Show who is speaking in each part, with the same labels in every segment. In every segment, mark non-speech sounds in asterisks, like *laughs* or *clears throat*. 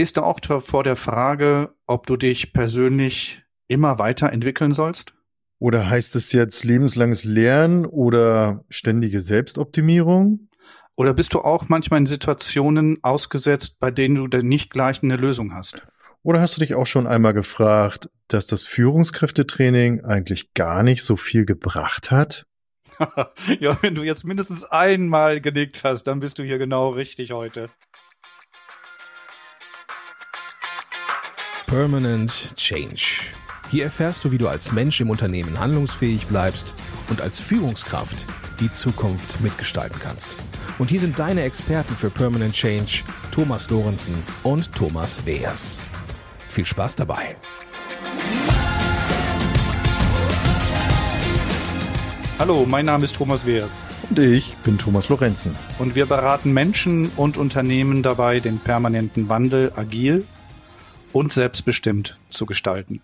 Speaker 1: Stehst du auch vor der Frage, ob du dich persönlich immer weiterentwickeln sollst?
Speaker 2: Oder heißt es jetzt lebenslanges Lernen oder ständige Selbstoptimierung?
Speaker 1: Oder bist du auch manchmal in Situationen ausgesetzt, bei denen du dann nicht gleich eine Lösung hast?
Speaker 2: Oder hast du dich auch schon einmal gefragt, dass das Führungskräftetraining eigentlich gar nicht so viel gebracht hat? *laughs*
Speaker 1: ja, wenn du jetzt mindestens einmal genickt hast, dann bist du hier genau richtig heute.
Speaker 3: Permanent Change. Hier erfährst du, wie du als Mensch im Unternehmen handlungsfähig bleibst und als Führungskraft die Zukunft mitgestalten kannst. Und hier sind deine Experten für Permanent Change, Thomas Lorenzen und Thomas Weers. Viel Spaß dabei!
Speaker 1: Hallo, mein Name ist Thomas Weers.
Speaker 2: Und ich bin Thomas Lorenzen.
Speaker 1: Und wir beraten Menschen und Unternehmen dabei, den permanenten Wandel agil und selbstbestimmt zu gestalten.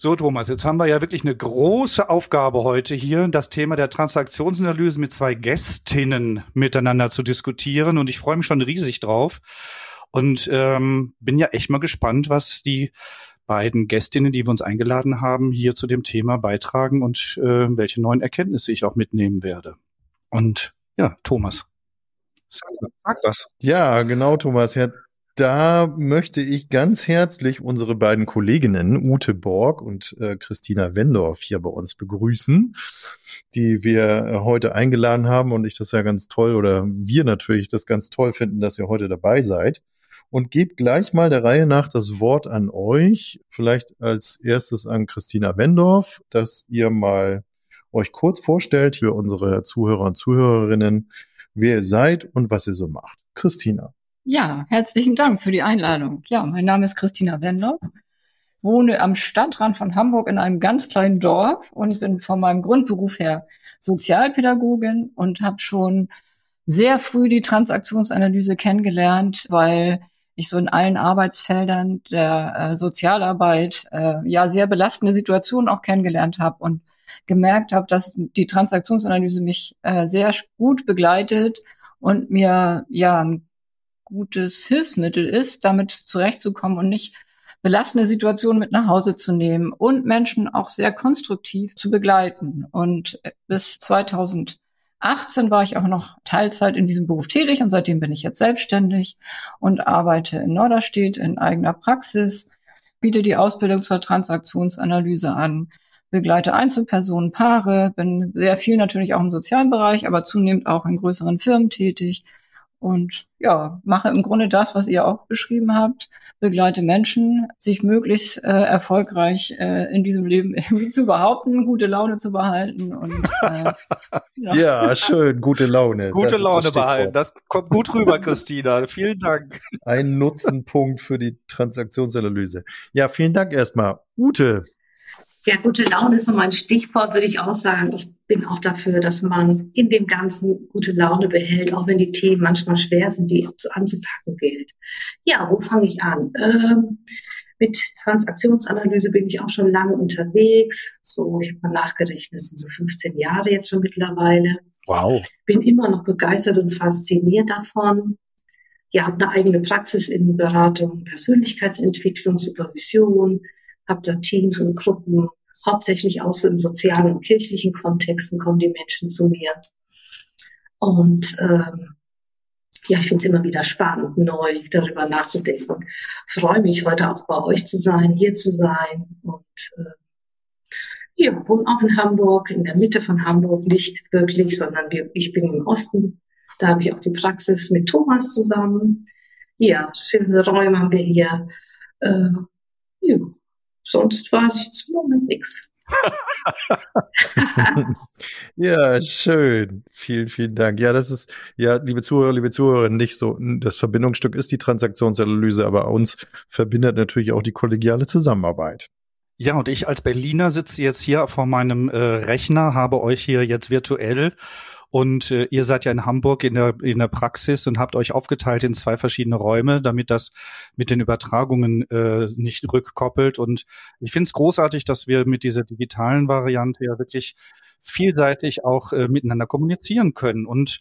Speaker 1: So, Thomas, jetzt haben wir ja wirklich eine große Aufgabe heute hier, das Thema der Transaktionsanalyse mit zwei Gästinnen miteinander zu diskutieren. Und ich freue mich schon riesig drauf. Und ähm, bin ja echt mal gespannt, was die beiden Gästinnen, die wir uns eingeladen haben, hier zu dem Thema beitragen und äh, welche neuen Erkenntnisse ich auch mitnehmen werde. Und ja, Thomas,
Speaker 2: sag, was. Ja, genau, Thomas. Ja, da möchte ich ganz herzlich unsere beiden Kolleginnen Ute Borg und äh, Christina Wendorf hier bei uns begrüßen, die wir äh, heute eingeladen haben und ich das ja ganz toll oder wir natürlich das ganz toll finden, dass ihr heute dabei seid und gebt gleich mal der Reihe nach das Wort an euch. Vielleicht als erstes an Christina Wendorf, dass ihr mal euch kurz vorstellt für unsere Zuhörer und Zuhörerinnen, wer ihr seid und was ihr so macht. Christina.
Speaker 4: Ja, herzlichen Dank für die Einladung. Ja, mein Name ist Christina Wendorf, wohne am Stadtrand von Hamburg in einem ganz kleinen Dorf und bin von meinem Grundberuf her Sozialpädagogin und habe schon sehr früh die Transaktionsanalyse kennengelernt, weil ich so in allen Arbeitsfeldern der äh, Sozialarbeit äh, ja sehr belastende Situationen auch kennengelernt habe und gemerkt habe, dass die Transaktionsanalyse mich äh, sehr gut begleitet und mir ja ein gutes Hilfsmittel ist, damit zurechtzukommen und nicht belastende Situationen mit nach Hause zu nehmen und Menschen auch sehr konstruktiv zu begleiten. Und bis 2000 18 war ich auch noch Teilzeit in diesem Beruf tätig und seitdem bin ich jetzt selbstständig und arbeite in Norderstedt in eigener Praxis, biete die Ausbildung zur Transaktionsanalyse an, begleite Einzelpersonen, Paare, bin sehr viel natürlich auch im sozialen Bereich, aber zunehmend auch in größeren Firmen tätig und ja, mache im Grunde das, was ihr auch beschrieben habt, begleite Menschen, sich möglichst äh, erfolgreich äh, in diesem Leben *laughs* irgendwie zu behaupten, gute Laune zu behalten und
Speaker 2: äh, *laughs* ja. ja. schön, gute Laune.
Speaker 1: Gute das Laune das behalten, das kommt gut rüber, Christina. *laughs* vielen Dank.
Speaker 2: Ein Nutzenpunkt für die Transaktionsanalyse. Ja, vielen Dank erstmal. Ute,
Speaker 5: ja, gute Laune ist so mein Stichwort, würde ich auch sagen. Ich bin auch dafür, dass man in dem Ganzen gute Laune behält, auch wenn die Themen manchmal schwer sind, die anzupacken gilt. Ja, wo fange ich an? Ähm, mit Transaktionsanalyse bin ich auch schon lange unterwegs. So, ich habe mal nachgerechnet, sind so 15 Jahre jetzt schon mittlerweile.
Speaker 2: Wow.
Speaker 5: Bin immer noch begeistert und fasziniert davon. Ja, habe eine eigene Praxis in Beratung, Persönlichkeitsentwicklung, Supervision, habe da Teams und Gruppen hauptsächlich aus dem sozialen und kirchlichen Kontexten kommen die Menschen zu mir. Und ähm, ja, ich finde es immer wieder spannend, neu darüber nachzudenken. Freue mich, heute auch bei euch zu sein, hier zu sein. Und äh, ja, wohne auch in Hamburg, in der Mitte von Hamburg, nicht wirklich, sondern wir, ich bin im Osten. Da habe ich auch die Praxis mit Thomas zusammen. Ja, schöne Räume haben wir hier. Äh, sonst weiß ich jetzt im Moment nichts. *laughs*
Speaker 2: ja, schön. Vielen, vielen Dank. Ja, das ist, ja, liebe Zuhörer, liebe Zuhörerinnen, nicht so, das Verbindungsstück ist die Transaktionsanalyse, aber uns verbindet natürlich auch die kollegiale Zusammenarbeit.
Speaker 1: Ja, und ich als Berliner sitze jetzt hier vor meinem äh, Rechner, habe euch hier jetzt virtuell und äh, ihr seid ja in Hamburg in der, in der Praxis und habt euch aufgeteilt in zwei verschiedene Räume, damit das mit den Übertragungen äh, nicht rückkoppelt. Und ich finde es großartig, dass wir mit dieser digitalen Variante ja wirklich vielseitig auch äh, miteinander kommunizieren können. Und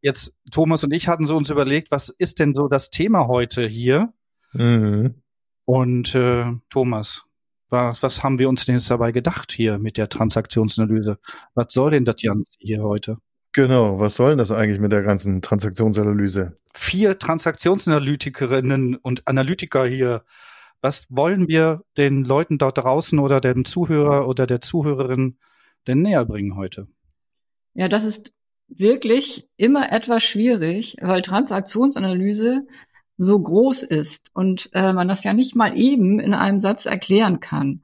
Speaker 1: jetzt Thomas und ich hatten so uns überlegt, was ist denn so das Thema heute hier? Mhm. Und äh, Thomas, was, was haben wir uns denn jetzt dabei gedacht hier mit der Transaktionsanalyse? Was soll denn das Ganze hier heute?
Speaker 2: Genau, was soll denn das eigentlich mit der ganzen Transaktionsanalyse?
Speaker 1: Vier Transaktionsanalytikerinnen und Analytiker hier. Was wollen wir den Leuten dort draußen oder dem Zuhörer oder der Zuhörerin denn näher bringen heute?
Speaker 4: Ja, das ist wirklich immer etwas schwierig, weil Transaktionsanalyse so groß ist und äh, man das ja nicht mal eben in einem Satz erklären kann.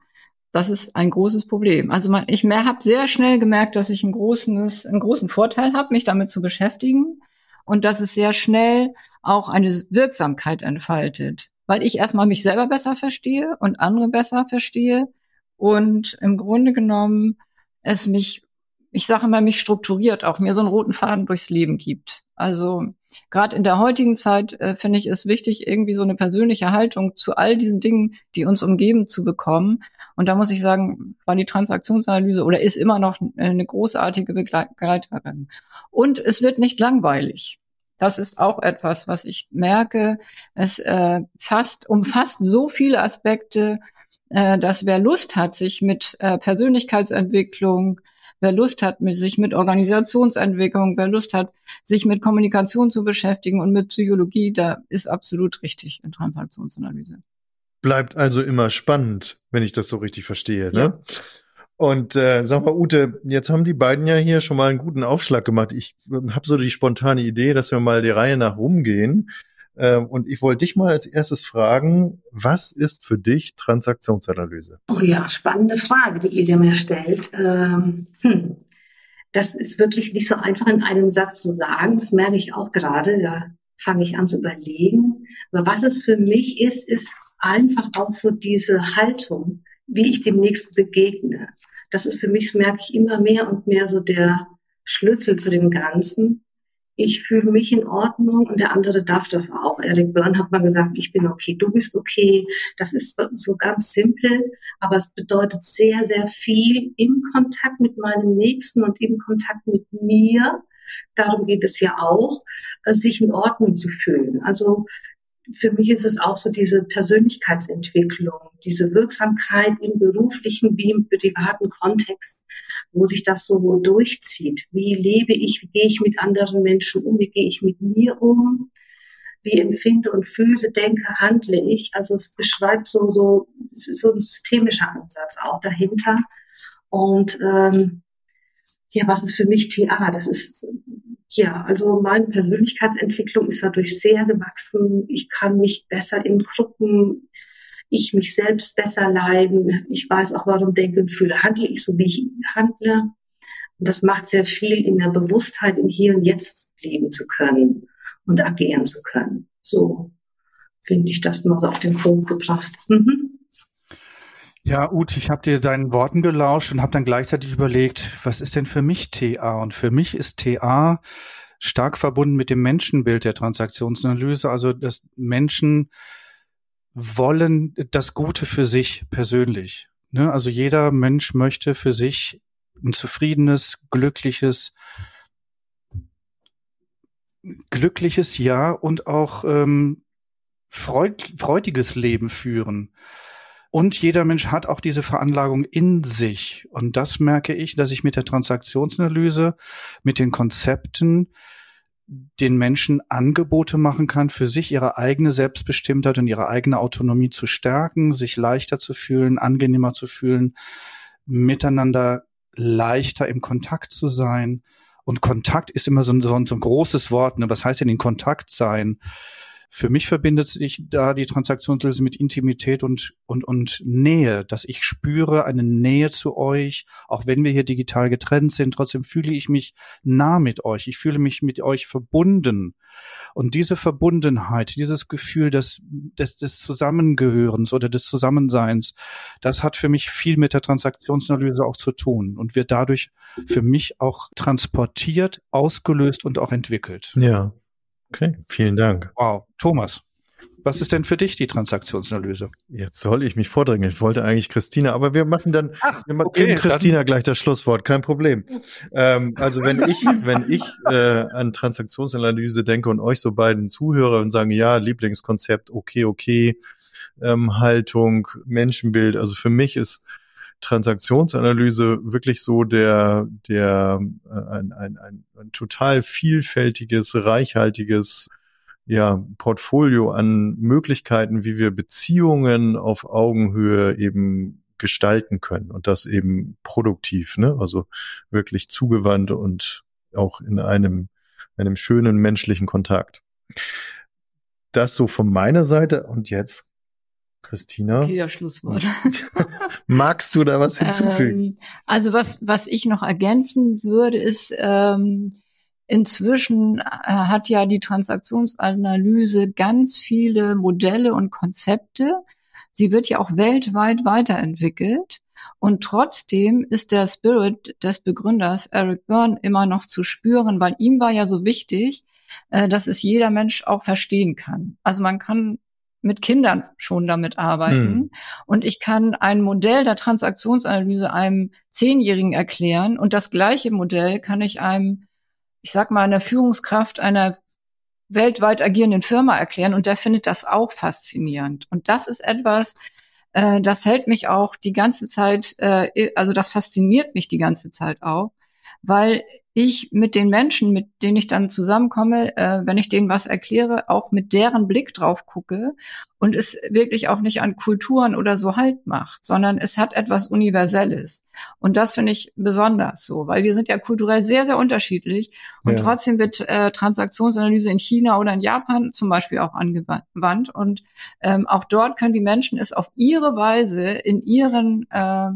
Speaker 4: Das ist ein großes Problem. Also man, ich habe sehr schnell gemerkt, dass ich einen großen, einen großen Vorteil habe, mich damit zu beschäftigen und dass es sehr schnell auch eine Wirksamkeit entfaltet, weil ich erstmal mich selber besser verstehe und andere besser verstehe und im Grunde genommen es mich ich sage immer, mich strukturiert, auch mir so einen roten Faden durchs Leben gibt. Also gerade in der heutigen Zeit äh, finde ich es wichtig, irgendwie so eine persönliche Haltung zu all diesen Dingen, die uns umgeben, zu bekommen. Und da muss ich sagen, war die Transaktionsanalyse oder ist immer noch eine großartige Begleiterin. Und es wird nicht langweilig. Das ist auch etwas, was ich merke. Es äh, fast umfasst so viele Aspekte, äh, dass wer Lust hat, sich mit äh, Persönlichkeitsentwicklung, wer Lust hat, sich mit Organisationsentwicklung, wer Lust hat, sich mit Kommunikation zu beschäftigen und mit Psychologie, da ist absolut richtig in Transaktionsanalyse.
Speaker 2: Bleibt also immer spannend, wenn ich das so richtig verstehe. Ne? Ja. Und äh, sag mal, Ute, jetzt haben die beiden ja hier schon mal einen guten Aufschlag gemacht. Ich äh, habe so die spontane Idee, dass wir mal die Reihe nach rumgehen und ich wollte dich mal als erstes fragen, was ist für dich Transaktionsanalyse?
Speaker 5: Oh ja, spannende Frage, die ihr mir stellt. Ähm, hm. Das ist wirklich nicht so einfach in einem Satz zu sagen. Das merke ich auch gerade. Da fange ich an zu überlegen. Aber was es für mich ist, ist einfach auch so diese Haltung, wie ich dem Nächsten begegne. Das ist für mich, das merke ich immer mehr und mehr so der Schlüssel zu dem Ganzen ich fühle mich in Ordnung und der andere darf das auch. Eric Byrne hat mal gesagt, ich bin okay, du bist okay. Das ist so ganz simpel, aber es bedeutet sehr, sehr viel im Kontakt mit meinem Nächsten und im Kontakt mit mir. Darum geht es ja auch, äh, sich in Ordnung zu fühlen. Also für mich ist es auch so diese Persönlichkeitsentwicklung, diese Wirksamkeit im beruflichen wie im privaten Kontext, wo sich das so durchzieht. Wie lebe ich, wie gehe ich mit anderen Menschen um, wie gehe ich mit mir um, wie empfinde und fühle, denke, handle ich. Also es beschreibt so, so, es ist so ein systemischer Ansatz auch dahinter. Und ähm, ja, was ist für mich TA? Das ist ja, also meine Persönlichkeitsentwicklung ist dadurch sehr gewachsen. Ich kann mich besser in Gruppen, ich mich selbst besser leiden. Ich weiß auch, warum denke und fühle, handle ich so, wie ich handle. Und das macht sehr viel in der Bewusstheit, im Hier und Jetzt leben zu können und agieren zu können. So finde ich das mal so auf den Punkt gebracht. Mhm.
Speaker 1: Ja, Ute, ich habe dir deinen Worten gelauscht und habe dann gleichzeitig überlegt, was ist denn für mich TA? Und für mich ist TA stark verbunden mit dem Menschenbild der Transaktionsanalyse, also dass Menschen wollen das Gute für sich persönlich. Ne? Also jeder Mensch möchte für sich ein zufriedenes, glückliches, glückliches Ja und auch ähm, freud, freudiges Leben führen. Und jeder Mensch hat auch diese Veranlagung in sich. Und das merke ich, dass ich mit der Transaktionsanalyse, mit den Konzepten den Menschen Angebote machen kann, für sich ihre eigene Selbstbestimmtheit und ihre eigene Autonomie zu stärken, sich leichter zu fühlen, angenehmer zu fühlen, miteinander leichter im Kontakt zu sein. Und Kontakt ist immer so ein, so ein, großes Wort. Ne? Was heißt denn in Kontakt sein? Für mich verbindet sich da die Transaktionslösung mit Intimität und, und, und Nähe, dass ich spüre eine Nähe zu euch, auch wenn wir hier digital getrennt sind, trotzdem fühle ich mich nah mit euch. Ich fühle mich mit euch verbunden. Und diese Verbundenheit, dieses Gefühl des, des, des Zusammengehörens oder des Zusammenseins, das hat für mich viel mit der Transaktionsanalyse auch zu tun und wird dadurch für mich auch transportiert, ausgelöst und auch entwickelt.
Speaker 2: Ja. Okay, vielen Dank.
Speaker 1: Wow, Thomas. Was ist denn für dich die Transaktionsanalyse?
Speaker 2: Jetzt soll ich mich vordrängen. Ich wollte eigentlich Christina, aber wir machen dann, Ach, wir okay, geben Christina gleich das Schlusswort, kein Problem. ähm, also wenn ich, *laughs* wenn ich äh, an Transaktionsanalyse denke und euch so beiden zuhöre und sage, ja, Lieblingskonzept, okay, okay, ähm, Haltung, Menschenbild, also für mich ist Transaktionsanalyse wirklich so der, der äh, ein, ein, ein, ein total vielfältiges, reichhaltiges ja, Portfolio an Möglichkeiten, wie wir Beziehungen auf Augenhöhe eben gestalten können und das eben produktiv, ne? Also wirklich zugewandt und auch in einem, einem schönen menschlichen Kontakt. Das so von meiner Seite und jetzt Christina.
Speaker 4: Okay, das Schlusswort. *laughs*
Speaker 2: Magst du da was hinzufügen?
Speaker 4: Ähm, also was, was ich noch ergänzen würde, ist, ähm, inzwischen äh, hat ja die Transaktionsanalyse ganz viele Modelle und Konzepte. Sie wird ja auch weltweit weiterentwickelt. Und trotzdem ist der Spirit des Begründers Eric Byrne immer noch zu spüren, weil ihm war ja so wichtig, äh, dass es jeder Mensch auch verstehen kann. Also man kann mit Kindern schon damit arbeiten. Mhm. Und ich kann ein Modell der Transaktionsanalyse einem Zehnjährigen erklären und das gleiche Modell kann ich einem, ich sag mal, einer Führungskraft einer weltweit agierenden Firma erklären und der findet das auch faszinierend. Und das ist etwas, äh, das hält mich auch die ganze Zeit, äh, also das fasziniert mich die ganze Zeit auch, weil ich mit den Menschen, mit denen ich dann zusammenkomme, äh, wenn ich denen was erkläre, auch mit deren Blick drauf gucke und es wirklich auch nicht an Kulturen oder so halt macht, sondern es hat etwas Universelles. Und das finde ich besonders so, weil wir sind ja kulturell sehr, sehr unterschiedlich und ja. trotzdem wird äh, Transaktionsanalyse in China oder in Japan zum Beispiel auch angewandt und ähm, auch dort können die Menschen es auf ihre Weise in ihren äh,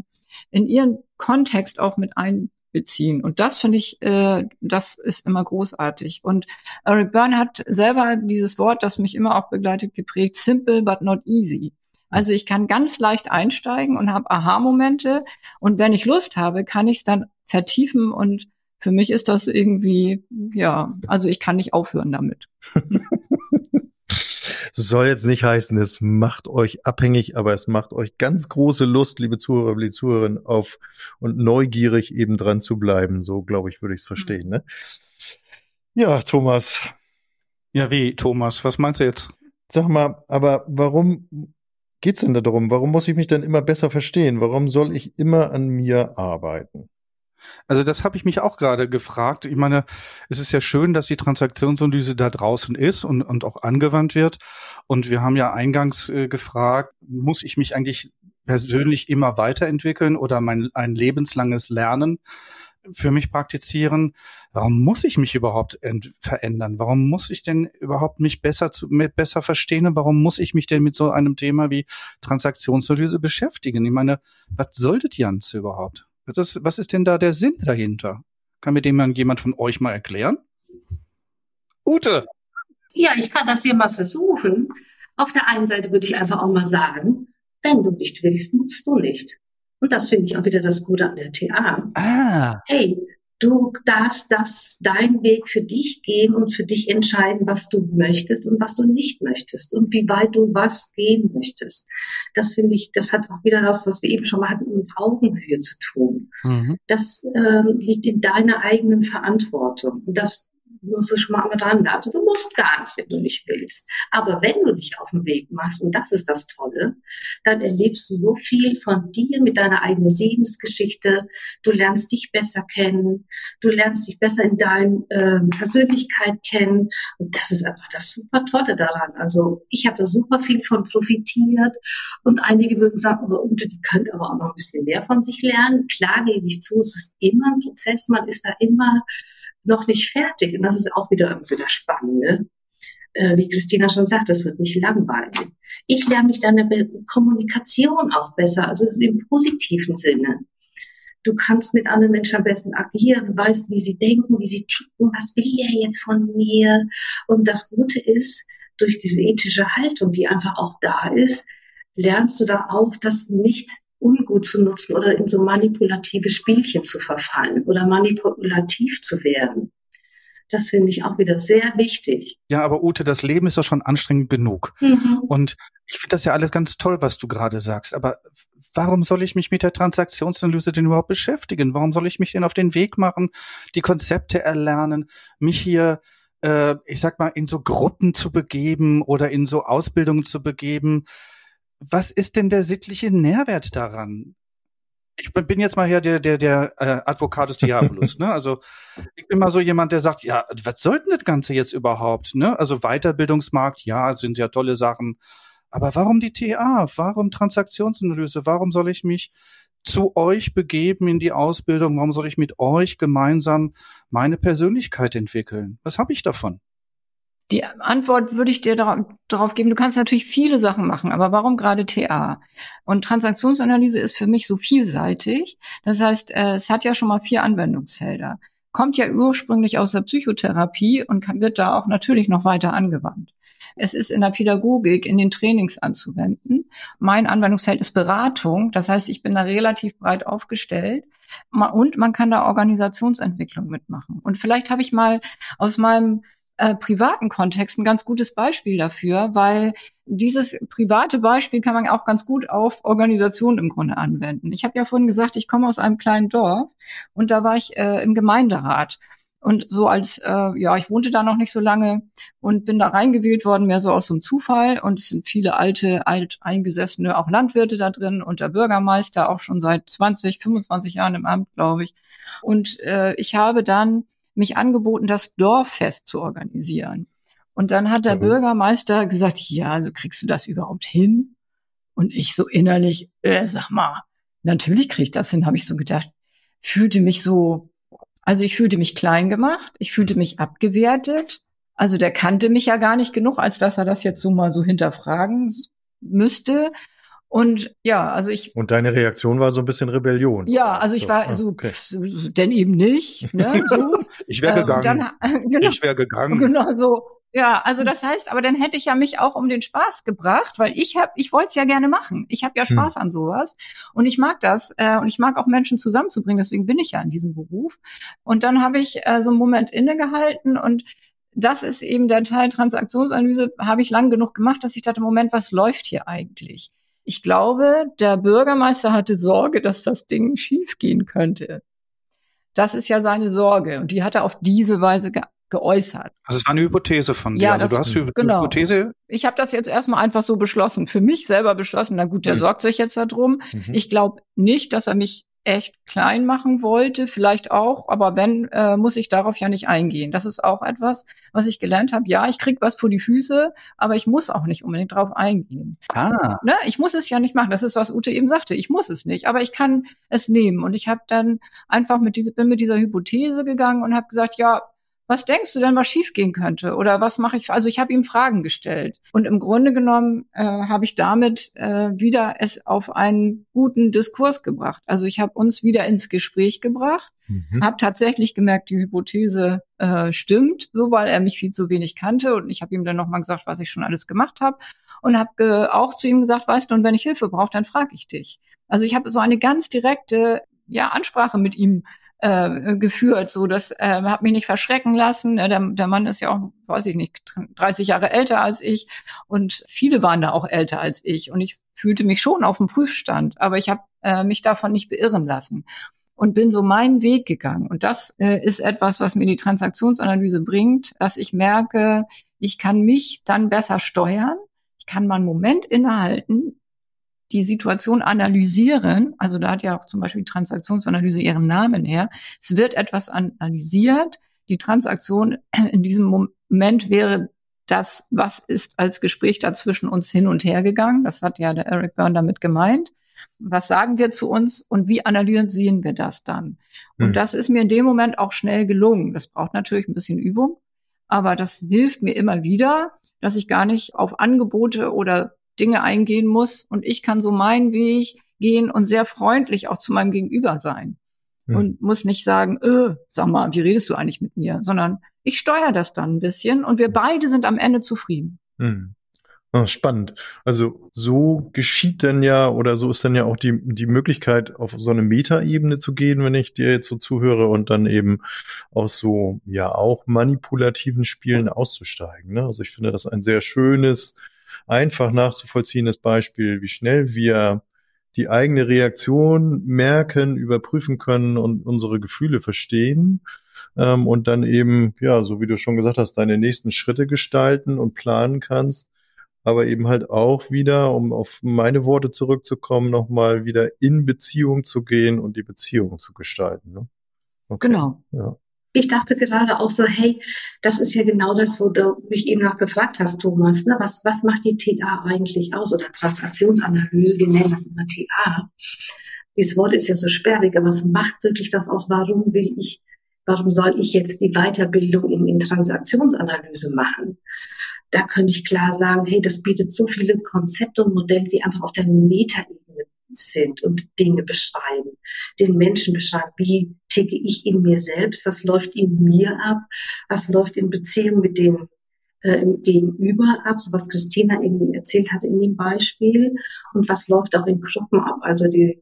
Speaker 4: in ihren Kontext auch mit ein beziehen. Und das finde ich, äh, das ist immer großartig. Und Eric Byrne hat selber dieses Wort, das mich immer auch begleitet, geprägt, simple but not easy. Also ich kann ganz leicht einsteigen und habe Aha-Momente. Und wenn ich Lust habe, kann ich es dann vertiefen. Und für mich ist das irgendwie, ja, also ich kann nicht aufhören damit. *laughs*
Speaker 2: Das soll jetzt nicht heißen, es macht euch abhängig, aber es macht euch ganz große Lust, liebe Zuhörer, liebe Zuhörerinnen, auf und neugierig eben dran zu bleiben. So, glaube ich, würde ich es verstehen. Ne? Ja, Thomas.
Speaker 1: Ja, wie, Thomas? Was meinst du jetzt?
Speaker 2: Sag mal, aber warum geht's denn da darum? Warum muss ich mich denn immer besser verstehen? Warum soll ich immer an mir arbeiten?
Speaker 1: Also das habe ich mich auch gerade gefragt. Ich meine, es ist ja schön, dass die Transaktionsanalyse da draußen ist und, und auch angewandt wird. Und wir haben ja eingangs äh, gefragt, muss ich mich eigentlich persönlich immer weiterentwickeln oder mein ein lebenslanges Lernen für mich praktizieren? Warum muss ich mich überhaupt verändern? Warum muss ich denn überhaupt mich besser zu, besser verstehen? Und warum muss ich mich denn mit so einem Thema wie Transaktionsanalyse beschäftigen? Ich meine, was soll das Ganze überhaupt? Das, was ist denn da der Sinn dahinter? Kann mir dem jemand von euch mal erklären? Ute!
Speaker 5: Ja, ich kann das hier mal versuchen. Auf der einen Seite würde ich einfach auch mal sagen, wenn du nicht willst, musst du nicht. Und das finde ich auch wieder das Gute an der TA. Ah. Hey, Du darfst das, deinen Weg für dich gehen und für dich entscheiden, was du möchtest und was du nicht möchtest und wie weit du was gehen möchtest. Das finde ich, das hat auch wieder das, was wir eben schon mal hatten, mit Augenhöhe zu tun. Mhm. Das ähm, liegt in deiner eigenen Verantwortung. Und das musst du schon mal am Rande. Also du musst gar nicht, wenn du nicht willst. Aber wenn du dich auf den Weg machst, und das ist das Tolle, dann erlebst du so viel von dir mit deiner eigenen Lebensgeschichte. Du lernst dich besser kennen. Du lernst dich besser in deiner äh, Persönlichkeit kennen. Und das ist einfach das super Tolle daran. Also ich habe da super viel von profitiert. Und einige würden sagen, aber Ute, die können aber auch noch ein bisschen mehr von sich lernen. Klar gebe ich zu, es ist immer ein Prozess. Man ist da immer noch nicht fertig. Und das ist auch wieder irgendwie das Spannende. Äh, wie Christina schon sagt, das wird nicht langweilig. Ich lerne mich der Kommunikation auch besser, also im positiven Sinne. Du kannst mit anderen Menschen am besten agieren, weißt, wie sie denken, wie sie ticken, was will er jetzt von mir. Und das Gute ist, durch diese ethische Haltung, die einfach auch da ist, lernst du da auch, das nicht ungut zu nutzen oder in so manipulative Spielchen zu verfallen oder manipulativ zu werden. Das finde ich auch wieder sehr wichtig.
Speaker 1: Ja, aber Ute, das Leben ist doch schon anstrengend genug. Mhm. Und ich finde das ja alles ganz toll, was du gerade sagst. Aber warum soll ich mich mit der Transaktionsanalyse denn überhaupt beschäftigen? Warum soll ich mich denn auf den Weg machen, die Konzepte erlernen, mich hier, äh, ich sag mal, in so Gruppen zu begeben oder in so Ausbildungen zu begeben? Was ist denn der sittliche Nährwert daran? ich bin jetzt mal hier der der der äh, Advocatus Diabolus, *laughs* ne? Also ich bin mal so jemand, der sagt, ja, was sollten das Ganze jetzt überhaupt, ne? Also Weiterbildungsmarkt, ja, sind ja tolle Sachen, aber warum die TA? Warum Transaktionsanalyse? Warum soll ich mich zu euch begeben in die Ausbildung? Warum soll ich mit euch gemeinsam meine Persönlichkeit entwickeln? Was habe ich davon?
Speaker 4: Die Antwort würde ich dir darauf geben, du kannst natürlich viele Sachen machen, aber warum gerade TA? Und Transaktionsanalyse ist für mich so vielseitig. Das heißt, äh, es hat ja schon mal vier Anwendungsfelder. Kommt ja ursprünglich aus der Psychotherapie und wird da auch natürlich noch weiter angewandt. Es ist in der Pädagogik, in den Trainings anzuwenden. Mein Anwendungsfeld ist Beratung. Das heißt, ich bin da relativ breit aufgestellt. Und man kann da Organisationsentwicklung mitmachen. Und vielleicht habe ich mal aus meinem äh, privaten Kontext ein ganz gutes Beispiel dafür, weil dieses private Beispiel kann man auch ganz gut auf Organisationen im Grunde anwenden. Ich habe ja vorhin gesagt, ich komme aus einem kleinen Dorf und da war ich äh, im Gemeinderat. Und so als, äh, ja, ich wohnte da noch nicht so lange und bin da reingewählt worden, mehr so aus so einem Zufall. Und es sind viele alte, alt eingesessene, auch Landwirte da drin und der Bürgermeister auch schon seit 20, 25 Jahren im Amt, glaube ich. Und äh, ich habe dann mich angeboten, das Dorffest zu organisieren. Und dann hat der mhm. Bürgermeister gesagt, ja, also kriegst du das überhaupt hin? Und ich so innerlich, äh, sag mal, natürlich krieg ich das hin, habe ich so gedacht. Fühlte mich so, also ich fühlte mich klein gemacht, ich fühlte mich abgewertet. Also der kannte mich ja gar nicht genug, als dass er das jetzt so mal so hinterfragen müsste. Und ja, also ich.
Speaker 2: Und deine Reaktion war so ein bisschen Rebellion.
Speaker 4: Ja, also ich war ah, so, okay. so denn eben nicht. Ne, *laughs* so.
Speaker 1: ich wäre gegangen. Dann, *laughs* genau, ich wäre gegangen.
Speaker 4: Genau so. Ja, also das heißt, aber dann hätte ich ja mich auch um den Spaß gebracht, weil ich habe, ich wollte es ja gerne machen. Ich habe ja hm. Spaß hm. an sowas und ich mag das äh, und ich mag auch Menschen zusammenzubringen. Deswegen bin ich ja in diesem Beruf. Und dann habe ich äh, so einen Moment innegehalten und das ist eben der Teil Transaktionsanalyse, habe ich lang genug gemacht, dass ich dachte, Moment, was läuft hier eigentlich? Ich glaube, der Bürgermeister hatte Sorge, dass das Ding schiefgehen könnte. Das ist ja seine Sorge und die hat er auf diese Weise ge geäußert.
Speaker 1: Also es war eine Hypothese von dir.
Speaker 4: Ja,
Speaker 1: also
Speaker 4: das, du hast die genau. Hypothese. Ich habe das jetzt erstmal einfach so beschlossen, für mich selber beschlossen. Na gut, der mhm. sorgt sich jetzt darum. Mhm. Ich glaube nicht, dass er mich echt klein machen wollte, vielleicht auch, aber wenn, äh, muss ich darauf ja nicht eingehen. Das ist auch etwas, was ich gelernt habe. Ja, ich krieg was vor die Füße, aber ich muss auch nicht unbedingt darauf eingehen. Ah. Ne? Ich muss es ja nicht machen. Das ist, was Ute eben sagte. Ich muss es nicht, aber ich kann es nehmen. Und ich habe dann einfach mit dieser, bin mit dieser Hypothese gegangen und habe gesagt, ja, was denkst du denn, was schiefgehen könnte? Oder was mache ich? Also ich habe ihm Fragen gestellt. Und im Grunde genommen äh, habe ich damit äh, wieder es auf einen guten Diskurs gebracht. Also ich habe uns wieder ins Gespräch gebracht, mhm. habe tatsächlich gemerkt, die Hypothese äh, stimmt, so weil er mich viel zu wenig kannte. Und ich habe ihm dann nochmal gesagt, was ich schon alles gemacht habe. Und habe auch zu ihm gesagt, weißt du, und wenn ich Hilfe brauche, dann frage ich dich. Also ich habe so eine ganz direkte ja, Ansprache mit ihm äh, geführt, so das äh, hat mich nicht verschrecken lassen. Der, der Mann ist ja auch, weiß ich nicht, 30 Jahre älter als ich und viele waren da auch älter als ich und ich fühlte mich schon auf dem Prüfstand, aber ich habe äh, mich davon nicht beirren lassen und bin so meinen Weg gegangen. Und das äh, ist etwas, was mir die Transaktionsanalyse bringt, dass ich merke, ich kann mich dann besser steuern. Ich kann mal einen Moment innehalten, die Situation analysieren, also da hat ja auch zum Beispiel die Transaktionsanalyse ihren Namen her, es wird etwas analysiert, die Transaktion *clears throat* in diesem Moment wäre das, was ist als Gespräch dazwischen uns hin und her gegangen, das hat ja der Eric Byrne damit gemeint. Was sagen wir zu uns und wie analysieren wir das dann? Und hm. das ist mir in dem Moment auch schnell gelungen. Das braucht natürlich ein bisschen Übung, aber das hilft mir immer wieder, dass ich gar nicht auf Angebote oder Dinge eingehen muss und ich kann so meinen Weg gehen und sehr freundlich auch zu meinem Gegenüber sein. Hm. Und muss nicht sagen, öh, sag mal, wie redest du eigentlich mit mir? Sondern ich steuere das dann ein bisschen und wir beide sind am Ende zufrieden. Hm.
Speaker 2: Ah, spannend. Also so geschieht denn ja oder so ist dann ja auch die, die Möglichkeit, auf so eine Metaebene zu gehen, wenn ich dir jetzt so zuhöre und dann eben aus so ja auch manipulativen Spielen auszusteigen. Ne? Also ich finde das ein sehr schönes, einfach nachzuvollziehendes Beispiel, wie schnell wir die eigene Reaktion merken, überprüfen können und unsere Gefühle verstehen ähm, und dann eben, ja, so wie du schon gesagt hast, deine nächsten Schritte gestalten und planen kannst, aber eben halt auch wieder, um auf meine Worte zurückzukommen, nochmal wieder in Beziehung zu gehen und die Beziehung zu gestalten. Ne?
Speaker 5: Okay. Genau. Ja. Ich dachte gerade auch so, hey, das ist ja genau das, wo du mich eben noch gefragt hast, Thomas. Ne? Was, was macht die TA eigentlich aus? Oder Transaktionsanalyse, wir nennen das immer TA. Dieses Wort ist ja so sperrig, aber was macht wirklich das aus? Warum will ich, warum soll ich jetzt die Weiterbildung in, in Transaktionsanalyse machen? Da könnte ich klar sagen, hey, das bietet so viele Konzepte und Modelle, die einfach auf der Metaebene sind und Dinge beschreiben, den Menschen beschreiben, wie ticke ich in mir selbst, was läuft in mir ab, was läuft in Beziehung mit dem äh, Gegenüber ab, so was Christina eben erzählt hat in dem Beispiel und was läuft auch in Gruppen ab, also die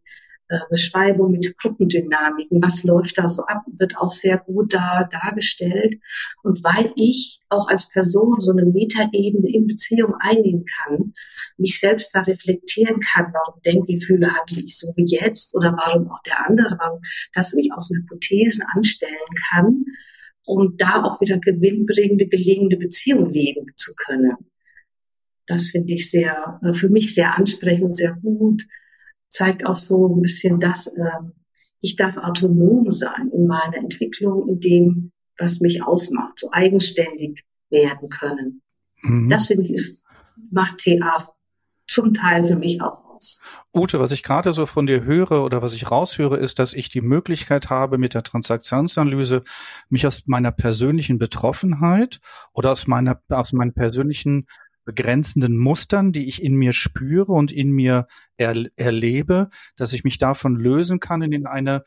Speaker 5: Beschreibung mit Gruppendynamiken, was läuft da so ab, wird auch sehr gut da dargestellt. Und weil ich auch als Person so eine Metaebene in Beziehung einnehmen kann, mich selbst da reflektieren kann, warum denke, fühle, handle ich so wie jetzt oder warum auch der andere, warum das ich aus Hypothesen anstellen kann, um da auch wieder gewinnbringende, gelingende Beziehungen leben zu können. Das finde ich sehr, äh, für mich sehr ansprechend sehr gut zeigt auch so ein bisschen das, äh, ich darf autonom sein in meiner Entwicklung, in dem, was mich ausmacht, so eigenständig werden können. Mhm. Das finde ich ist, macht TA zum Teil für mich auch aus.
Speaker 1: Ute, was ich gerade so von dir höre oder was ich raushöre, ist, dass ich die Möglichkeit habe, mit der Transaktionsanalyse mich aus meiner persönlichen Betroffenheit oder aus meiner, aus meinen persönlichen begrenzenden Mustern, die ich in mir spüre und in mir er, erlebe, dass ich mich davon lösen kann und in eine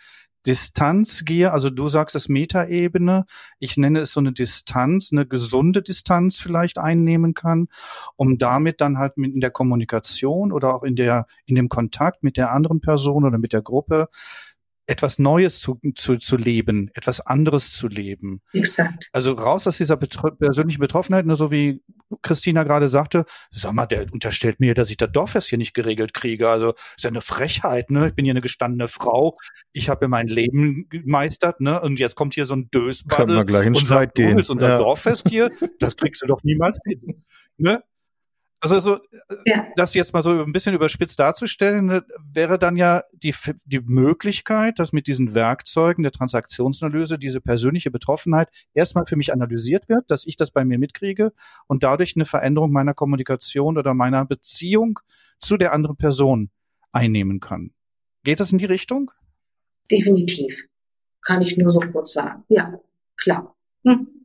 Speaker 1: Distanz gehe, also du sagst es Metaebene, ich nenne es so eine Distanz, eine gesunde Distanz vielleicht einnehmen kann, um damit dann halt in der Kommunikation oder auch in der in dem Kontakt mit der anderen Person oder mit der Gruppe etwas Neues zu, zu, zu leben, etwas anderes zu leben.
Speaker 5: Exakt.
Speaker 1: Also raus aus dieser betro persönlichen Betroffenheit, nur so wie Christina gerade sagte, sag mal, der unterstellt mir, dass ich das Dorffest hier nicht geregelt kriege. Also ist ja eine Frechheit, ne? Ich bin hier eine gestandene Frau, ich habe mein Leben gemeistert, ne? Und jetzt kommt hier so ein Dösbaddel
Speaker 2: Können wir gleich in Streit sagt, gehen.
Speaker 1: Willst unser ja. Dorffest hier, das kriegst du doch niemals hin. Ne? Also so, ja. das jetzt mal so ein bisschen überspitzt darzustellen, ne, wäre dann ja die, die Möglichkeit, dass mit diesen Werkzeugen der Transaktionsanalyse diese persönliche Betroffenheit erstmal für mich analysiert wird, dass ich das bei mir mitkriege und dadurch eine Veränderung meiner Kommunikation oder meiner Beziehung zu der anderen Person einnehmen kann. Geht das in die Richtung?
Speaker 5: Definitiv. Kann ich nur so kurz sagen. Ja, klar. Hm.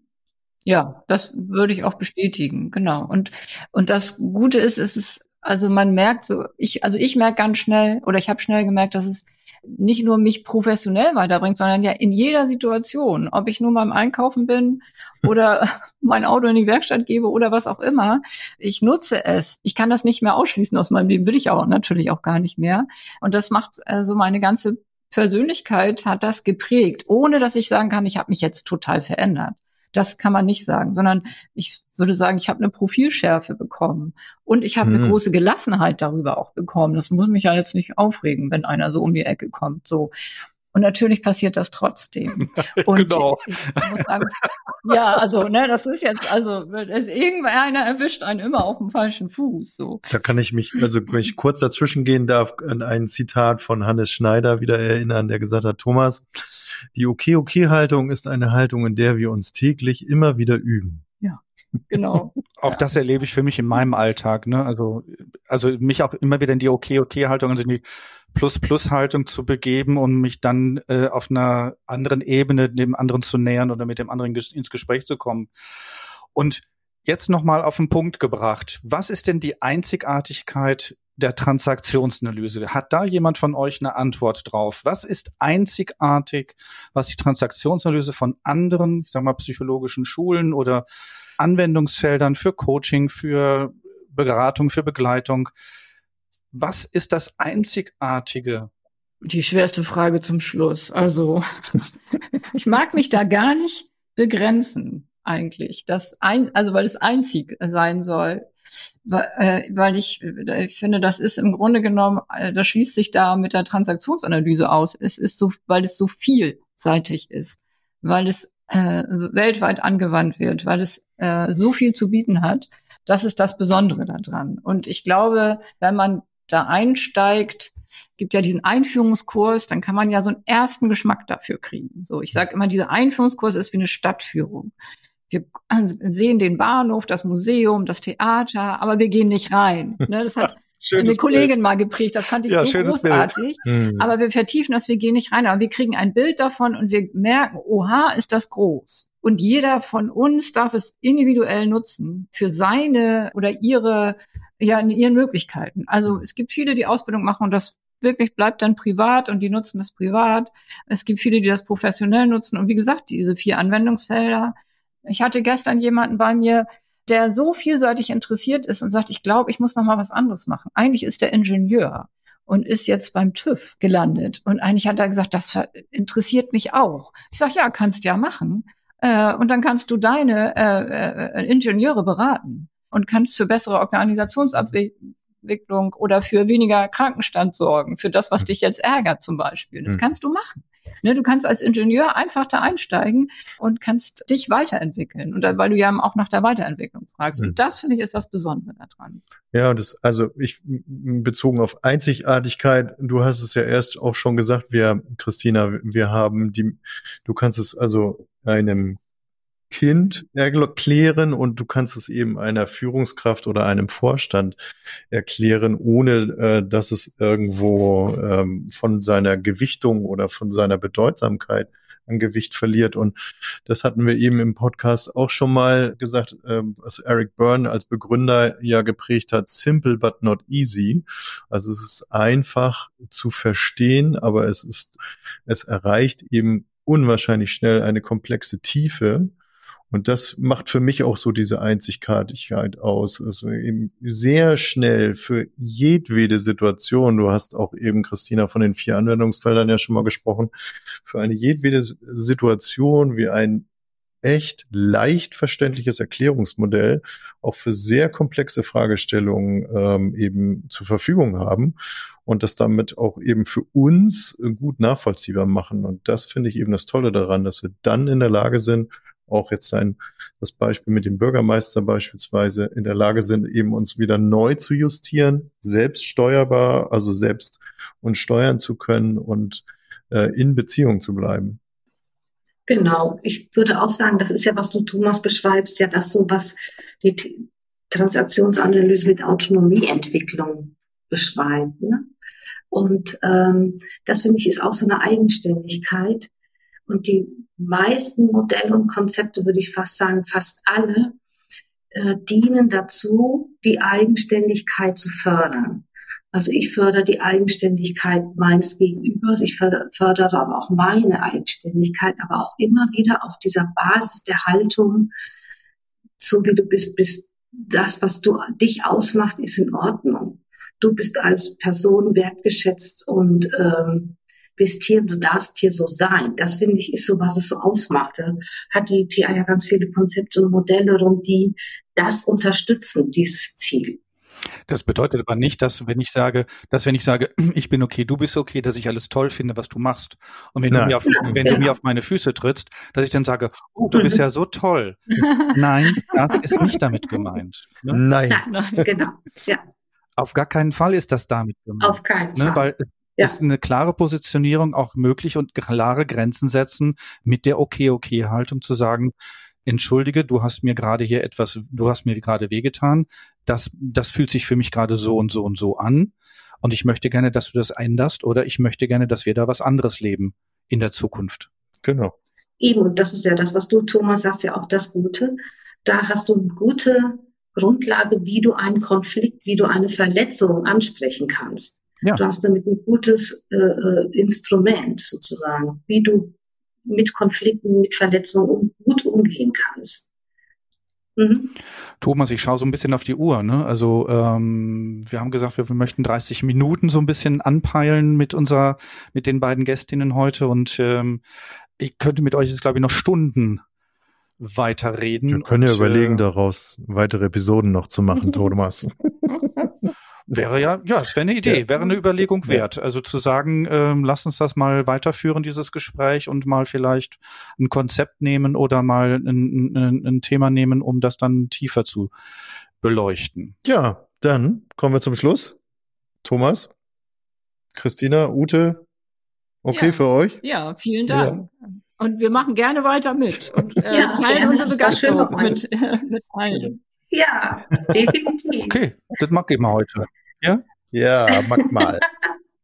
Speaker 4: Ja, das würde ich auch bestätigen, genau. Und, und das Gute ist, ist es, also man merkt so, ich, also ich merke ganz schnell, oder ich habe schnell gemerkt, dass es nicht nur mich professionell weiterbringt, sondern ja in jeder Situation, ob ich nur beim Einkaufen bin oder *laughs* mein Auto in die Werkstatt gebe oder was auch immer, ich nutze es. Ich kann das nicht mehr ausschließen aus meinem Leben, will ich auch natürlich auch gar nicht mehr. Und das macht so also meine ganze Persönlichkeit hat das geprägt, ohne dass ich sagen kann, ich habe mich jetzt total verändert. Das kann man nicht sagen, sondern ich würde sagen, ich habe eine Profilschärfe bekommen und ich habe mhm. eine große Gelassenheit darüber auch bekommen. Das muss mich ja jetzt nicht aufregen, wenn einer so um die Ecke kommt. So. Und natürlich passiert das trotzdem. *laughs* Und genau. ich, ich muss sagen, ja, also, ne, das ist jetzt, also, irgendeiner erwischt einen immer auf dem falschen Fuß, so.
Speaker 2: Da kann ich mich, also, wenn ich kurz dazwischen gehen darf, an ein Zitat von Hannes Schneider wieder erinnern, der gesagt hat, Thomas, die Okay-Okay-Haltung ist eine Haltung, in der wir uns täglich immer wieder üben.
Speaker 4: Genau. *laughs*
Speaker 1: auch ja. das erlebe ich für mich in meinem Alltag, ne? Also, also mich auch immer wieder in die Okay-Okay-Haltung, also in die Plus-Plus-Haltung zu begeben und mich dann äh, auf einer anderen Ebene dem anderen zu nähern oder mit dem anderen ins Gespräch zu kommen. Und jetzt nochmal auf den Punkt gebracht. Was ist denn die Einzigartigkeit der Transaktionsanalyse? Hat da jemand von euch eine Antwort drauf? Was ist einzigartig, was die Transaktionsanalyse von anderen, ich sag mal, psychologischen Schulen oder Anwendungsfeldern für Coaching, für Beratung, für Begleitung. Was ist das Einzigartige?
Speaker 4: Die schwerste Frage zum Schluss. Also, *laughs* ich mag mich da gar nicht begrenzen, eigentlich. Das ein, also, weil es einzig sein soll. Weil, äh, weil ich, ich finde, das ist im Grunde genommen, äh, das schließt sich da mit der Transaktionsanalyse aus. Es ist so, weil es so vielseitig ist, weil es äh, weltweit angewandt wird, weil es äh, so viel zu bieten hat. Das ist das Besondere daran. Und ich glaube, wenn man da einsteigt, gibt ja diesen Einführungskurs, dann kann man ja so einen ersten Geschmack dafür kriegen. So, ich sage immer, dieser Einführungskurs ist wie eine Stadtführung. Wir sehen den Bahnhof, das Museum, das Theater, aber wir gehen nicht rein. Ne, das hat *laughs* eine Kollegin Bild. mal geprägt, das fand ich ja, so großartig. Hm. Aber wir vertiefen das, wir gehen nicht rein, aber wir kriegen ein Bild davon und wir merken, oha, ist das groß. Und jeder von uns darf es individuell nutzen für seine oder ihre, ja, in ihren Möglichkeiten. Also es gibt viele, die Ausbildung machen und das wirklich bleibt dann privat und die nutzen das privat. Es gibt viele, die das professionell nutzen. Und wie gesagt, diese vier Anwendungsfelder. Ich hatte gestern jemanden bei mir, der so vielseitig interessiert ist und sagt, ich glaube, ich muss noch mal was anderes machen. Eigentlich ist der Ingenieur und ist jetzt beim TÜV gelandet. Und eigentlich hat er gesagt, das interessiert mich auch. Ich sage, ja, kannst ja machen. Äh, und dann kannst du deine äh, äh, Ingenieure beraten und kannst für bessere Organisationsabwicklung oder für weniger Krankenstand sorgen, für das, was hm. dich jetzt ärgert zum Beispiel. Das hm. kannst du machen. Ne, du kannst als Ingenieur einfach da einsteigen und kannst dich weiterentwickeln. Und da, weil du ja auch nach der Weiterentwicklung fragst. Mhm. Und das finde ich ist das Besondere daran.
Speaker 2: Ja, das, also ich bezogen auf Einzigartigkeit, du hast es ja erst auch schon gesagt, wir, Christina, wir haben die, du kannst es also einem Kind erklären und du kannst es eben einer Führungskraft oder einem Vorstand erklären, ohne äh, dass es irgendwo ähm, von seiner Gewichtung oder von seiner Bedeutsamkeit an Gewicht verliert. Und das hatten wir eben im Podcast auch schon mal gesagt, äh, was Eric Byrne als Begründer ja geprägt hat, simple but not easy. Also es ist einfach zu verstehen, aber es ist, es erreicht eben unwahrscheinlich schnell eine komplexe Tiefe und das macht für mich auch so diese Einzigartigkeit aus. Also eben sehr schnell für jedwede Situation, du hast auch eben, Christina, von den vier Anwendungsfeldern ja schon mal gesprochen, für eine jedwede Situation wie ein echt leicht verständliches Erklärungsmodell auch für sehr komplexe Fragestellungen ähm, eben zur Verfügung haben und das damit auch eben für uns gut nachvollziehbar machen. Und das finde ich eben das Tolle daran, dass wir dann in der Lage sind, auch jetzt sein, das Beispiel mit dem Bürgermeister beispielsweise in der Lage sind, eben uns wieder neu zu justieren, selbst steuerbar, also selbst uns steuern zu können und äh, in Beziehung zu bleiben.
Speaker 5: Genau, ich würde auch sagen, das ist ja, was du Thomas beschreibst, ja, das so, was die Transaktionsanalyse mit Autonomieentwicklung beschreibt. Ne? Und ähm, das für mich ist auch so eine Eigenständigkeit, und die meisten Modelle und Konzepte, würde ich fast sagen, fast alle, äh, dienen dazu, die Eigenständigkeit zu fördern. Also ich fördere die Eigenständigkeit meines Gegenübers, ich fördere aber auch meine Eigenständigkeit, aber auch immer wieder auf dieser Basis der Haltung, so wie du bist, bist das, was du dich ausmacht, ist in Ordnung. Du bist als Person wertgeschätzt und ähm, bist hier und du darfst hier so sein. Das finde ich ist so, was es so ausmacht. Da hat die TI ja ganz viele Konzepte und Modelle rum, die das unterstützen, dieses Ziel.
Speaker 1: Das bedeutet aber nicht, dass wenn ich sage, dass wenn ich sage, *clears throat* ich bin okay, du bist okay, dass ich alles toll finde, was du machst. Und wenn, du mir, auf, wenn genau. du mir auf meine Füße trittst, dass ich dann sage, oh, du bist ja so toll. *laughs* Nein, das ist nicht damit gemeint.
Speaker 2: Ne? Nein.
Speaker 5: Nein. Genau. Ja.
Speaker 1: Auf gar keinen Fall ist das damit gemeint.
Speaker 5: Auf keinen ne? Fall.
Speaker 1: Weil ja. ist eine klare Positionierung auch möglich und klare Grenzen setzen mit der Okay-Okay-Haltung zu sagen, entschuldige, du hast mir gerade hier etwas, du hast mir gerade wehgetan, das, das fühlt sich für mich gerade so und so und so an und ich möchte gerne, dass du das änderst oder ich möchte gerne, dass wir da was anderes leben in der Zukunft.
Speaker 2: Genau.
Speaker 5: Eben, und das ist ja das, was du, Thomas, sagst, ja auch das Gute. Da hast du eine gute Grundlage, wie du einen Konflikt, wie du eine Verletzung ansprechen kannst. Ja. Du hast damit ein gutes äh, äh, Instrument sozusagen, wie du mit Konflikten, mit Verletzungen gut umgehen kannst.
Speaker 1: Mhm. Thomas, ich schaue so ein bisschen auf die Uhr. Ne? Also ähm, wir haben gesagt, wir, wir, möchten 30 Minuten so ein bisschen anpeilen mit unserer, mit den beiden Gästinnen heute und ähm, ich könnte mit euch jetzt glaube ich noch Stunden weiterreden.
Speaker 2: Wir können und, ja überlegen, äh, daraus weitere Episoden noch zu machen, *laughs* Thomas. *laughs*
Speaker 1: Wäre ja, ja, es wäre eine Idee, wäre eine Überlegung wert. Also zu sagen, ähm, lass uns das mal weiterführen, dieses Gespräch, und mal vielleicht ein Konzept nehmen oder mal ein, ein, ein Thema nehmen, um das dann tiefer zu beleuchten.
Speaker 2: Ja, dann kommen wir zum Schluss. Thomas, Christina, Ute, okay ja. für euch?
Speaker 4: Ja, vielen Dank. Ja. Und wir machen gerne weiter mit und äh, *laughs* ja, teilen unsere Begeisterung mit, äh, *laughs* mit allen.
Speaker 5: Ja, definitiv.
Speaker 1: Okay, das mag ich mal heute. Ja?
Speaker 2: Ja, mag mal. *laughs*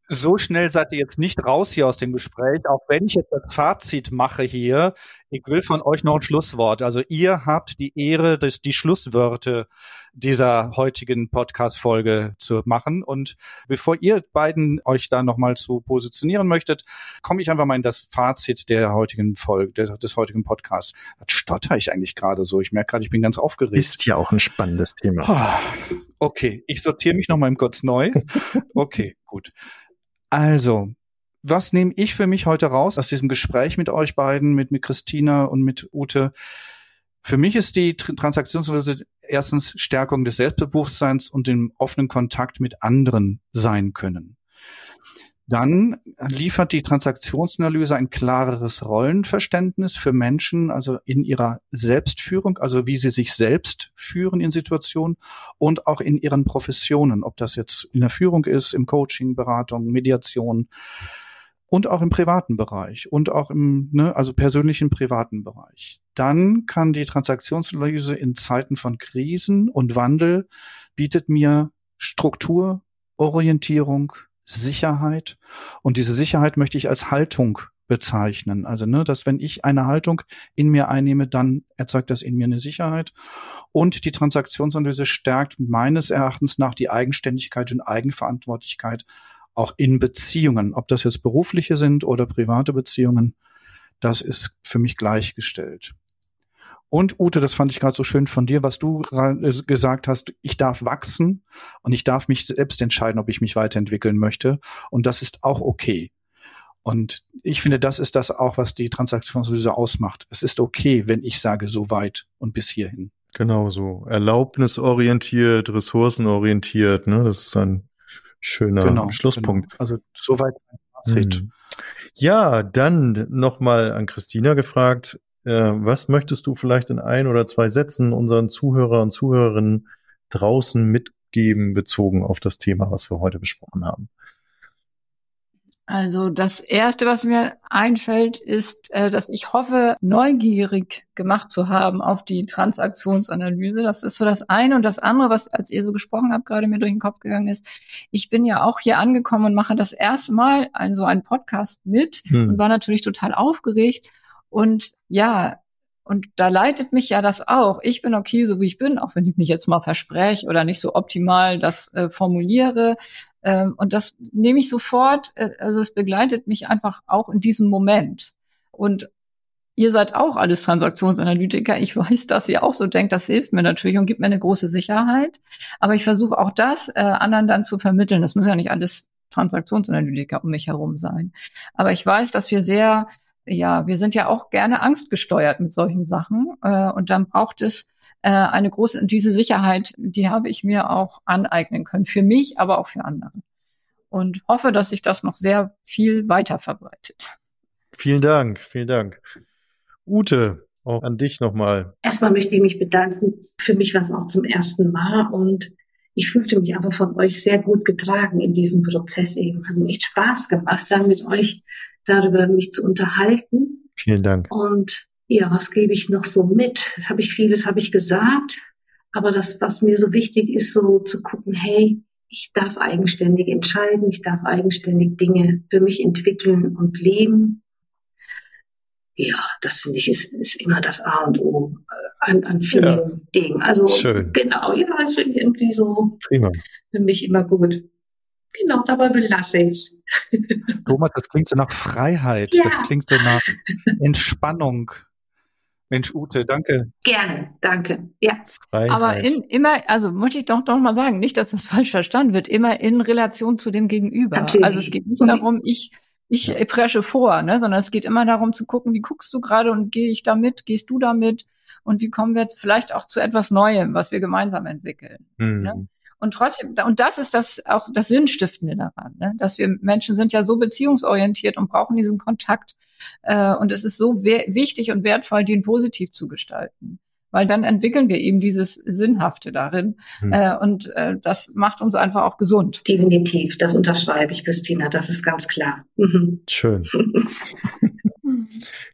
Speaker 1: so schnell seid ihr jetzt nicht raus hier aus dem Gespräch, auch wenn ich jetzt das Fazit mache hier. Ich will von euch noch ein Schlusswort. Also ihr habt die Ehre, das, die Schlusswörter dieser heutigen Podcast-Folge zu machen. Und bevor ihr beiden euch da nochmal zu positionieren möchtet, komme ich einfach mal in das Fazit der heutigen Folge, des heutigen Podcasts. Was stotter ich eigentlich gerade so? Ich merke gerade, ich bin ganz aufgeregt.
Speaker 2: Ist ja auch ein spannendes Thema.
Speaker 1: Oh, okay, ich sortiere mich nochmal im kurz neu. Okay, *laughs* gut. Also, was nehme ich für mich heute raus aus diesem Gespräch mit euch beiden, mit, mit Christina und mit Ute? Für mich ist die Transaktionslöse erstens Stärkung des Selbstbewusstseins und dem offenen Kontakt mit anderen sein können. Dann liefert die Transaktionsanalyse ein klareres Rollenverständnis für Menschen, also in ihrer Selbstführung, also wie sie sich selbst führen in Situationen und auch in ihren Professionen, ob das jetzt in der Führung ist, im Coaching, Beratung, Mediation und auch im privaten Bereich und auch im, ne, also persönlichen privaten Bereich. Dann kann die Transaktionsanalyse in Zeiten von Krisen und Wandel bietet mir Struktur, Orientierung, Sicherheit. Und diese Sicherheit möchte ich als Haltung bezeichnen. Also, ne, dass wenn ich eine Haltung in mir einnehme, dann erzeugt das in mir eine Sicherheit. Und die Transaktionsanalyse stärkt meines Erachtens nach die Eigenständigkeit und Eigenverantwortlichkeit auch in Beziehungen. Ob das jetzt berufliche sind oder private Beziehungen, das ist für mich gleichgestellt. Und Ute, das fand ich gerade so schön von dir, was du gesagt hast, ich darf wachsen und ich darf mich selbst entscheiden, ob ich mich weiterentwickeln möchte. Und das ist auch okay. Und ich finde, das ist das auch, was die Transaktionsanalyse ausmacht. Es ist okay, wenn ich sage, so weit und bis hierhin.
Speaker 2: Genau so. Erlaubnisorientiert, ressourcenorientiert, ne? Das ist ein schöner genau, Schlusspunkt.
Speaker 1: Genau. Also soweit ein Fazit.
Speaker 2: Hm. Ja, dann nochmal an Christina gefragt. Äh, was möchtest du vielleicht in ein oder zwei Sätzen unseren Zuhörer und Zuhörerinnen draußen mitgeben, bezogen auf das Thema, was wir heute besprochen haben?
Speaker 4: Also das Erste, was mir einfällt, ist, äh, dass ich hoffe, neugierig gemacht zu haben auf die Transaktionsanalyse. Das ist so das eine. Und das andere, was als ihr so gesprochen habt, gerade mir durch den Kopf gegangen ist, ich bin ja auch hier angekommen und mache das erste Mal einen, so einen Podcast mit hm. und war natürlich total aufgeregt und ja, und da leitet mich ja das auch. Ich bin okay, so wie ich bin, auch wenn ich mich jetzt mal verspreche oder nicht so optimal das äh, formuliere. Ähm, und das nehme ich sofort, äh, also es begleitet mich einfach auch in diesem Moment. Und ihr seid auch alles Transaktionsanalytiker. Ich *laughs* weiß, dass ihr auch so denkt. Das hilft mir natürlich und gibt mir eine große Sicherheit. Aber ich versuche auch das äh, anderen dann zu vermitteln. Das muss ja nicht alles Transaktionsanalytiker um mich herum sein. Aber ich weiß, dass wir sehr ja, wir sind ja auch gerne angstgesteuert mit solchen Sachen. Äh, und dann braucht es äh, eine große, und diese Sicherheit, die habe ich mir auch aneignen können. Für mich, aber auch für andere. Und hoffe, dass sich das noch sehr viel weiter verbreitet.
Speaker 2: Vielen Dank, vielen Dank. Ute, auch an dich nochmal.
Speaker 5: Erstmal möchte ich mich bedanken. Für mich war es auch zum ersten Mal und ich fühlte mich aber von euch sehr gut getragen in diesem Prozess eben. Hat mir echt Spaß gemacht, dann mit euch darüber mich zu unterhalten.
Speaker 2: Vielen Dank.
Speaker 5: Und ja, was gebe ich noch so mit? Das habe ich vieles habe ich gesagt, aber das, was mir so wichtig ist, so zu gucken, hey, ich darf eigenständig entscheiden, ich darf eigenständig Dinge für mich entwickeln und leben. Ja, das finde ich ist, ist immer das A und O äh, an, an vielen ja. Dingen. Also Schön. genau, ja, das finde ich irgendwie so Prima. für mich immer gut. Genau, dabei belasse ich es.
Speaker 1: Thomas, das klingt so nach Freiheit. Ja. Das klingt so nach Entspannung. Mensch, Ute, danke.
Speaker 5: Gerne, danke. Ja.
Speaker 4: Freiheit. Aber in, immer, also muss ich doch noch mal sagen, nicht, dass das falsch verstanden wird, immer in Relation zu dem Gegenüber. Natürlich. Also es geht nicht darum, ich, ich ja. presche vor, ne, sondern es geht immer darum zu gucken, wie guckst du gerade und gehe ich damit, gehst du damit und wie kommen wir jetzt vielleicht auch zu etwas Neuem, was wir gemeinsam entwickeln. Mhm. Ne? Und trotzdem, und das ist das auch das Sinnstiftende daran, ne? dass wir Menschen sind ja so beziehungsorientiert und brauchen diesen Kontakt. Äh, und es ist so wichtig und wertvoll, den positiv zu gestalten. Weil dann entwickeln wir eben dieses Sinnhafte darin. Hm. Äh, und äh, das macht uns einfach auch gesund.
Speaker 5: Definitiv, das unterschreibe ich, Christina, das ist ganz klar. Mhm.
Speaker 2: Schön. *laughs*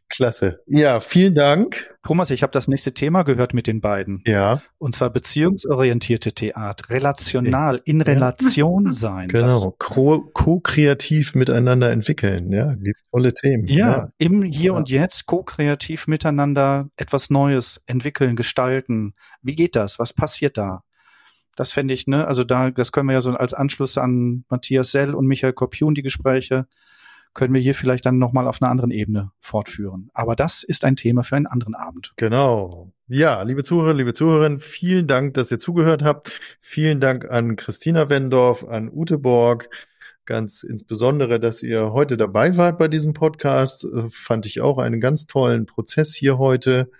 Speaker 2: Klasse. Ja, vielen Dank.
Speaker 1: Thomas, ich habe das nächste Thema gehört mit den beiden.
Speaker 2: Ja.
Speaker 1: Und zwar beziehungsorientierte Theater, relational, in Relation sein.
Speaker 2: Genau, co-kreativ miteinander entwickeln, ja, die tolle Themen.
Speaker 1: Ja, ja. im Hier ja. und Jetzt co-kreativ miteinander etwas Neues entwickeln, gestalten. Wie geht das? Was passiert da? Das fände ich, ne, also da, das können wir ja so als Anschluss an Matthias Sell und Michael Korpiun die Gespräche können wir hier vielleicht dann nochmal auf einer anderen Ebene fortführen. Aber das ist ein Thema für einen anderen Abend.
Speaker 2: Genau. Ja, liebe Zuhörer, liebe Zuhörerinnen, vielen Dank, dass ihr zugehört habt. Vielen Dank an Christina Wendorf, an Ute Borg. Ganz insbesondere, dass ihr heute dabei wart bei diesem Podcast. Äh, fand ich auch einen ganz tollen Prozess hier heute.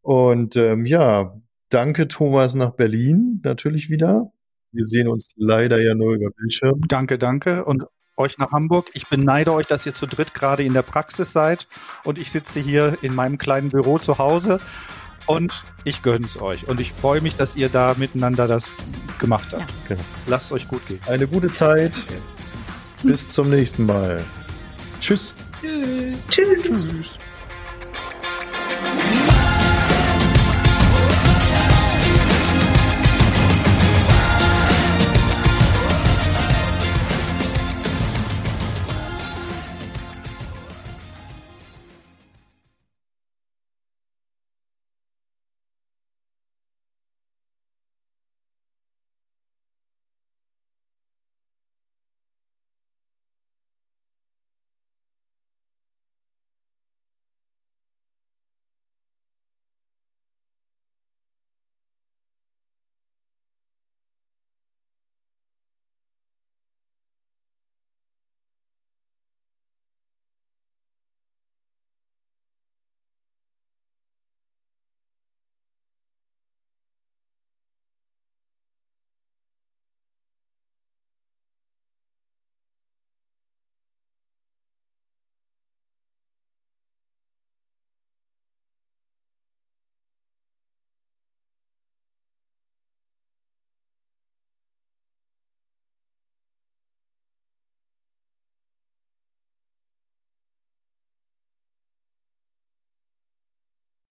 Speaker 2: Und ähm, ja, danke Thomas nach Berlin natürlich wieder. Wir sehen uns leider ja nur über Bildschirm.
Speaker 1: Danke, danke. Und euch nach Hamburg. Ich beneide euch, dass ihr zu dritt gerade in der Praxis seid und ich sitze hier in meinem kleinen Büro zu Hause und ich gönne es euch. Und ich freue mich, dass ihr da miteinander das gemacht habt. Ja. Genau. Lasst euch gut gehen.
Speaker 2: Eine gute Zeit. Okay. Bis zum nächsten Mal. Tschüss.
Speaker 5: Tschüss. Tschüss. Tschüss.